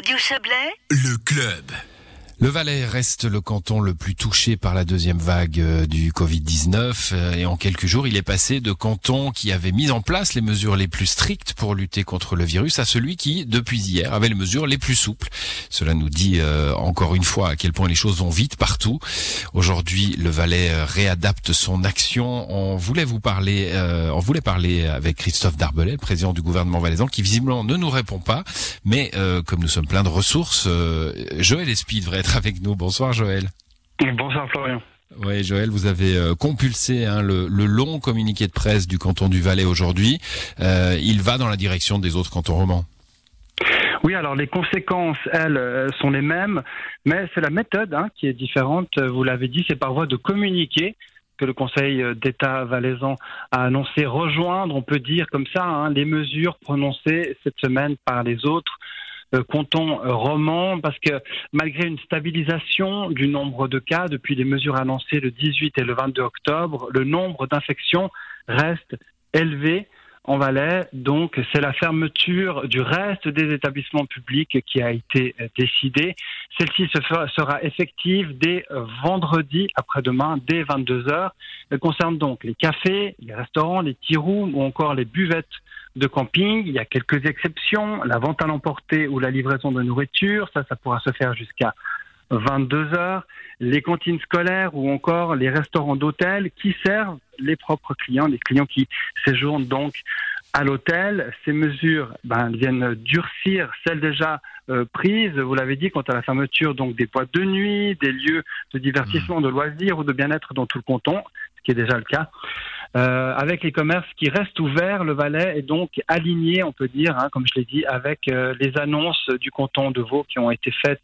Radio Chablais, Le club. Le Valais reste le canton le plus touché par la deuxième vague euh, du Covid-19 euh, et en quelques jours, il est passé de canton qui avait mis en place les mesures les plus strictes pour lutter contre le virus à celui qui, depuis hier, avait les mesures les plus souples. Cela nous dit euh, encore une fois à quel point les choses vont vite partout. Aujourd'hui, le Valais euh, réadapte son action. On voulait vous parler, euh, on voulait parler avec Christophe Darbelay, président du gouvernement valaisan, qui visiblement ne nous répond pas. Mais euh, comme nous sommes pleins de ressources, Joël Espy devrait être avec nous. Bonsoir Joël. Bonsoir Florian. Oui, Joël, vous avez euh, compulsé hein, le, le long communiqué de presse du canton du Valais aujourd'hui. Euh, il va dans la direction des autres cantons romans. Oui, alors les conséquences, elles, euh, sont les mêmes, mais c'est la méthode hein, qui est différente. Vous l'avez dit, c'est par voie de communiquer que le Conseil d'État valaisan a annoncé rejoindre, on peut dire comme ça, hein, les mesures prononcées cette semaine par les autres euh, cantons euh, romans, parce que malgré une stabilisation du nombre de cas depuis les mesures annoncées le 18 et le 22 octobre, le nombre d'infections reste élevé en Valais. Donc, c'est la fermeture du reste des établissements publics qui a été euh, décidée. Celle-ci sera effective dès vendredi après-demain, dès 22 heures. Elle concerne donc les cafés, les restaurants, les tea ou encore les buvettes de camping. Il y a quelques exceptions, la vente à l'emporter ou la livraison de nourriture. Ça, ça pourra se faire jusqu'à 22 heures. Les cantines scolaires ou encore les restaurants d'hôtel qui servent les propres clients, les clients qui séjournent donc à l'hôtel. Ces mesures ben, viennent durcir celles déjà euh, prises, vous l'avez dit, quant à la fermeture donc des boîtes de nuit, des lieux de divertissement, de loisirs ou de bien-être dans tout le canton, ce qui est déjà le cas. Euh, avec les commerces qui restent ouverts, le Valais est donc aligné, on peut dire, hein, comme je l'ai dit, avec euh, les annonces du canton de Vaud qui ont été faites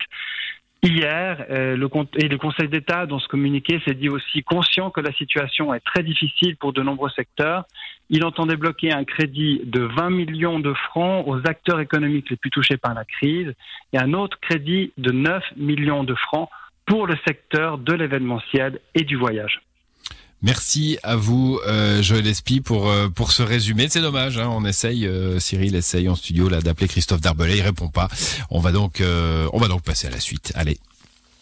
hier. Euh, et le Conseil d'État, dans ce communiqué, s'est dit aussi conscient que la situation est très difficile pour de nombreux secteurs. Il entend débloquer un crédit de 20 millions de francs aux acteurs économiques les plus touchés par la crise et un autre crédit de 9 millions de francs pour le secteur de l'événementiel et du voyage. Merci à vous, euh, Joël Espy, pour euh, pour ce résumé. C'est dommage, hein, on essaye, euh, Cyril essaye en studio là d'appeler Christophe Darbelay, il répond pas. On va donc euh, on va donc passer à la suite. Allez.